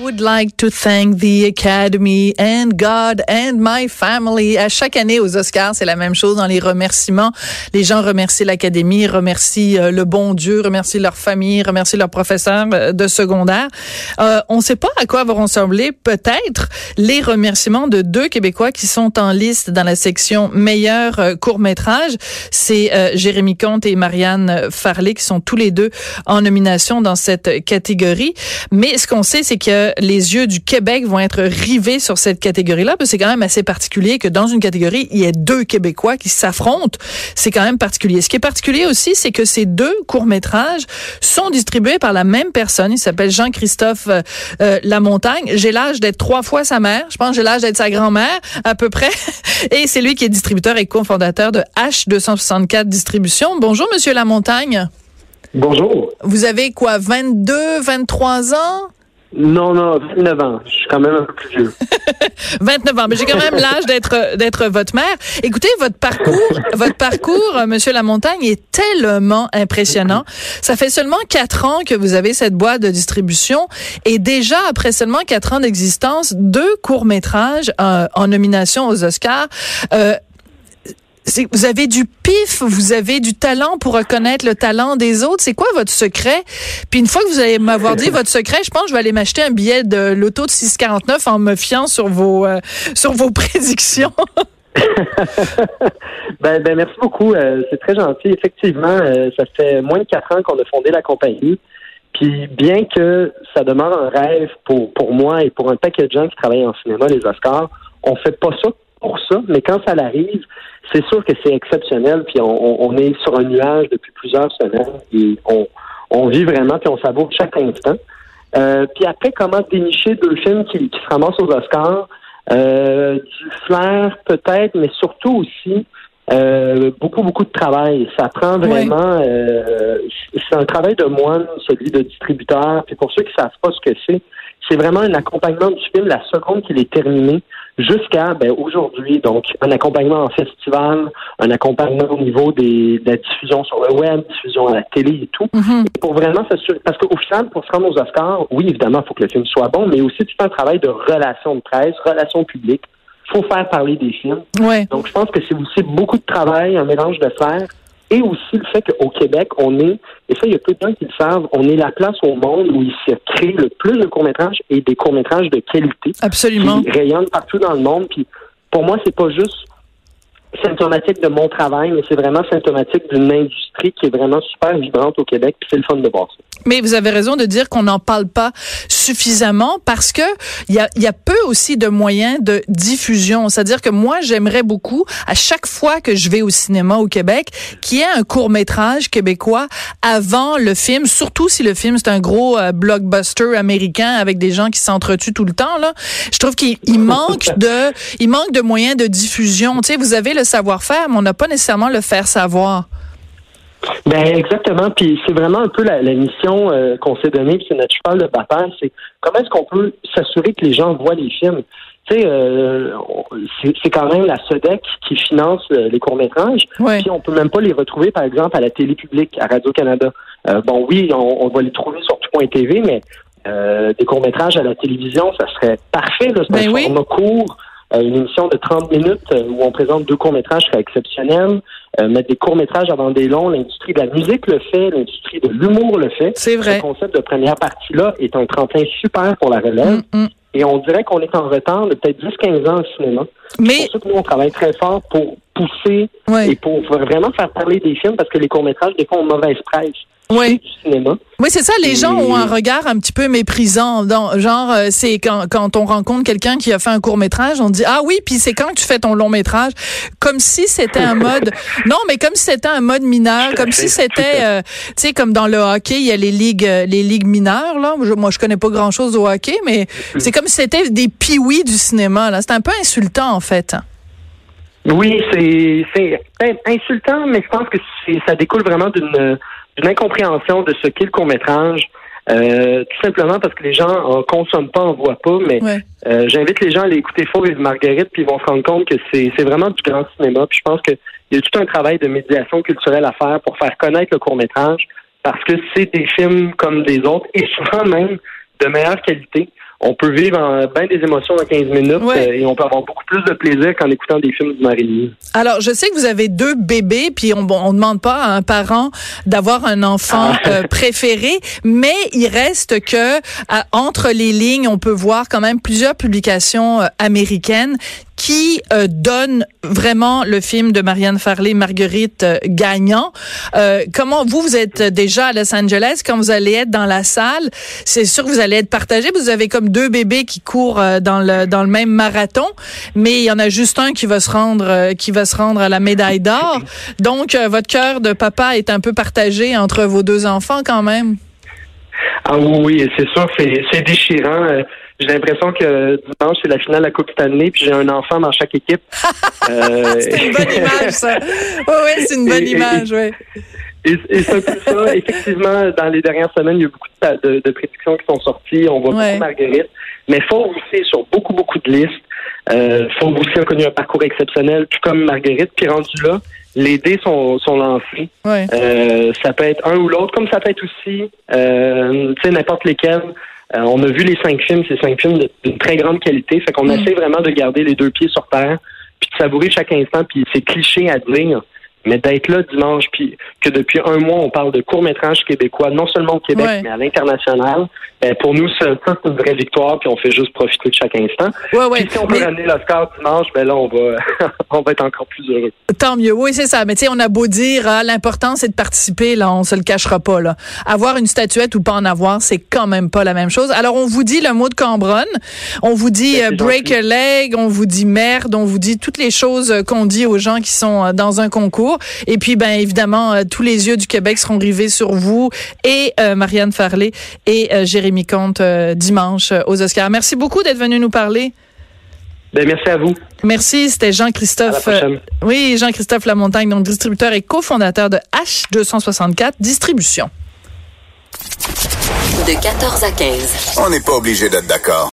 I would like to thank the Academy and God and my family. À chaque année aux Oscars, c'est la même chose dans les remerciements. Les gens remercient l'Académie, remercient euh, le bon Dieu, remercient leur famille, remercient leurs professeurs euh, de secondaire. Euh, on ne sait pas à quoi vont ressembler peut-être les remerciements de deux Québécois qui sont en liste dans la section meilleur court métrage. C'est Jérémy Comte et Marianne Farley qui sont tous les deux en nomination dans cette catégorie. Mais ce qu'on sait, c'est que les yeux du Québec vont être rivés sur cette catégorie-là, parce que c'est quand même assez particulier que dans une catégorie, il y ait deux Québécois qui s'affrontent. C'est quand même particulier. Ce qui est particulier aussi, c'est que ces deux courts-métrages sont distribués par la même personne. Il s'appelle Jean-Christophe euh, euh, Lamontagne. J'ai l'âge d'être trois fois sa mère. Je pense que j'ai l'âge d'être sa grand-mère, à peu près. Et c'est lui qui est distributeur et cofondateur de H264 Distribution. Bonjour, Monsieur Lamontagne. Bonjour. Vous avez quoi, 22, 23 ans? Non, non, 29 ans. Je suis quand même un peu plus vieux. 29 ans, mais j'ai quand même l'âge d'être d'être votre mère. Écoutez, votre parcours, votre parcours, euh, Monsieur Lamontagne, est tellement impressionnant. Ça fait seulement quatre ans que vous avez cette boîte de distribution et déjà après seulement quatre ans d'existence, deux courts métrages euh, en nomination aux Oscars. Euh, vous avez du pif, vous avez du talent pour reconnaître le talent des autres. C'est quoi votre secret? Puis une fois que vous allez m'avoir dit votre secret, je pense que je vais aller m'acheter un billet de l'auto de 649 en me fiant sur vos euh, sur vos prédictions. Ben, ben merci beaucoup. Euh, c'est très gentil. Effectivement, euh, ça fait moins de quatre ans qu'on a fondé la compagnie. Puis bien que ça demeure un rêve pour, pour moi et pour un paquet de gens qui travaillent en cinéma, les Oscars, on fait pas ça pour ça, mais quand ça arrive, c'est sûr que c'est exceptionnel. Puis on, on- on est sur un nuage depuis plusieurs semaines et on, on vit vraiment puis on savoure chaque instant. Euh, puis après, comment dénicher deux films qui, qui se ramassent aux Oscars? Euh, du flair peut-être, mais surtout aussi euh, beaucoup, beaucoup de travail. Ça prend vraiment... euh, c'est un travail de moine, celui de distributeur. Puis pour ceux qui ne savent pas ce que c'est, c'est vraiment un accompagnement du film la seconde qu'il est terminé jusqu'à ben, aujourd'hui. Donc, un accompagnement en festival, un accompagnement au niveau des, de la diffusion sur le web, diffusion à la télé et tout. Pour vraiment s'assurer. Parce qu'au final, pour se rendre aux Oscars, oui, évidemment, il faut que le film soit bon, mais aussi tu fais un travail de relation de presse, relation publique. faut faire parler des films. Ouais. Donc, je pense que c'est aussi beaucoup de travail, un mélange de faire, et aussi le fait qu'au Québec, on est, et ça, il y a peu de gens qui le savent, on est la place au monde où il se crée le plus de courts-métrages et des courts-métrages de qualité Absolument. qui rayonnent partout dans le monde. Puis, pour moi, c'est pas juste symptomatique de mon travail, mais c'est vraiment symptomatique d'une industrie qui est vraiment super vibrante au Québec, puis c'est le fun de voir ça. Mais vous avez raison de dire qu'on n'en parle pas suffisamment parce que il y a, y a peu aussi de moyens de diffusion. C'est-à-dire que moi, j'aimerais beaucoup, à chaque fois que je vais au cinéma au Québec, qu'il y ait un court métrage québécois avant le film, surtout si le film c'est un gros euh, blockbuster américain avec des gens qui s'entretuent tout le temps. Là, je trouve qu'il il manque de, il manque de moyens de diffusion. Tu sais, vous avez savoir-faire, mais on n'a pas nécessairement le faire savoir. Ben exactement. Puis c'est vraiment un peu la, la mission euh, qu'on s'est donnée, puis c'est notre cheval de bataille, c'est comment est-ce qu'on peut s'assurer que les gens voient les films? Tu sais, euh, c'est quand même la SEDEC qui finance euh, les courts-métrages. Ouais. Puis on peut même pas les retrouver, par exemple, à la télé publique, à Radio-Canada. Bon, oui, on, on va les trouver sur tout.tv, mais des courts-métrages à la télévision, ça serait parfait. Là. C'est Ben un oui. format court. Euh, une émission de 30 minutes euh, où on présente deux courts-métrages serait exceptionnel. Euh, mettre des courts-métrages avant des longs, l'industrie de la musique le fait, l'industrie de l'humour le fait. C'est vrai. Ce concept de première partie-là est un tremplin super pour la relève. Mm, mm. Et on dirait qu'on est en retard de peut-être 10-15 ans au cinéma. Mais C'est pour ça que nous, on travaille très fort pour pousser Ouais. et pour vraiment faire parler des films parce que les courts-métrages, des fois, ont mauvaise presse. Cinéma. Oui, c'est ça. Les Et- gens ont un regard un petit peu méprisant. Dans, genre, euh, c'est quand, quand on rencontre quelqu'un qui a fait un court métrage, on dit ah oui, puis c'est quand que tu fais ton long métrage, comme si c'était un mode. Non, mais comme si c'était un mode mineur, comme si c'était, euh, tu sais, comme dans le hockey, il y a les ligues, euh, les ligues mineures là. Je- moi, je connais pas grand chose au hockey, mais c'est comme si c'était des piouis du cinéma. Là, c'est un peu insultant en fait. Oui, c'est c'est insultant, mais je pense que c'est- ça découle vraiment d'une d'une incompréhension de ce qu'est le court-métrage. Euh, tout simplement parce que les gens en consomment pas, en voient pas, mais euh, j'invite les gens à aller écouter Fauve et Marguerite, puis ils vont se rendre compte que c'est, c'est vraiment du grand cinéma. Puis je pense qu'il y a tout un travail de médiation culturelle à faire pour faire connaître le court-métrage, parce que c'est des films comme des autres, et souvent même de meilleure qualité on peut vivre en, bien des émotions en 15 minutes euh, et on peut avoir beaucoup plus de plaisir qu'en écoutant des films du Marie. Alors, je sais que vous avez deux bébés, puis on ne demande pas à un parent d'avoir un enfant ah. euh, préféré, mais il reste que entre les lignes, on peut voir quand même plusieurs publications euh, américaines qui euh, donne vraiment le film de Marianne Farley, Marguerite euh, gagnant. Euh, comment vous, vous êtes déjà à Los Angeles, quand vous allez être dans la salle, c'est sûr que vous allez être partagé. Vous avez comme deux bébés qui courent dans le dans le même marathon, mais il y en a juste un qui va se rendre qui va se rendre à la médaille d'or. Donc votre cœur de papa est un peu partagé entre vos deux enfants quand même. Ah oui, c'est sûr, c'est déchirant. J'ai l'impression que dimanche, c'est la finale de la Coupe Stanley, puis j'ai un enfant dans chaque équipe. euh... c'est une bonne image, ça. Oui, oui, c'est une bonne image, oui. Et, c'est un peu ça. Effectivement, dans les dernières semaines, il y a beaucoup de, de, prédictions qui sont sorties. On voit beaucoup Marguerite. Mais Fauve aussi sur beaucoup, beaucoup de listes. Euh, Fauve aussi a connu un parcours exceptionnel, tout comme Marguerite. Puis rendu là, les dés sont, sont lancés. Euh, ça peut être un ou l'autre, comme ça peut être aussi, euh, tu sais, n'importe lesquels. Euh, on a vu les cinq films, ces cinq films d'une très grande qualité. Fait qu'on mm. essaie vraiment de garder les deux pieds sur terre, puis de savourer chaque instant, puis c'est cliché à dire, mais d'être là dimanche, puis que depuis un mois, on parle de court-métrage québécois, non seulement au Québec, mais à l'international, ben, pour nous, c'est une vraie victoire, puis on fait juste profiter de chaque instant. Ouais, Puis si on peut ramener l'Oscar dimanche, ben là, on va, on va être encore plus heureux. Tant mieux, oui, c'est ça. Mais tu sais, on a beau dire, ah, l'important, c'est de participer, là, on se le cachera pas, là. Avoir une statuette ou pas en avoir, c'est quand même pas la même chose. Alors, on vous dit le mot de Cambronne, on vous dit ben, euh, break a leg, on vous dit merde, on vous dit toutes les choses qu'on dit aux gens qui sont euh, dans un concours. Et puis, ben évidemment, euh, tous les yeux du Québec seront rivés sur vous et euh, Marianne Farley et euh, Jérémy Comte dimanche aux Oscars. Merci beaucoup d'être venu nous parler. Ben, merci à vous. Merci, c'était Jean-Christophe. oui, Jean-Christophe Lamontagne, donc distributeur et cofondateur de H264 Distribution. De 14 à 15. On n'est pas obligé d'être d'accord.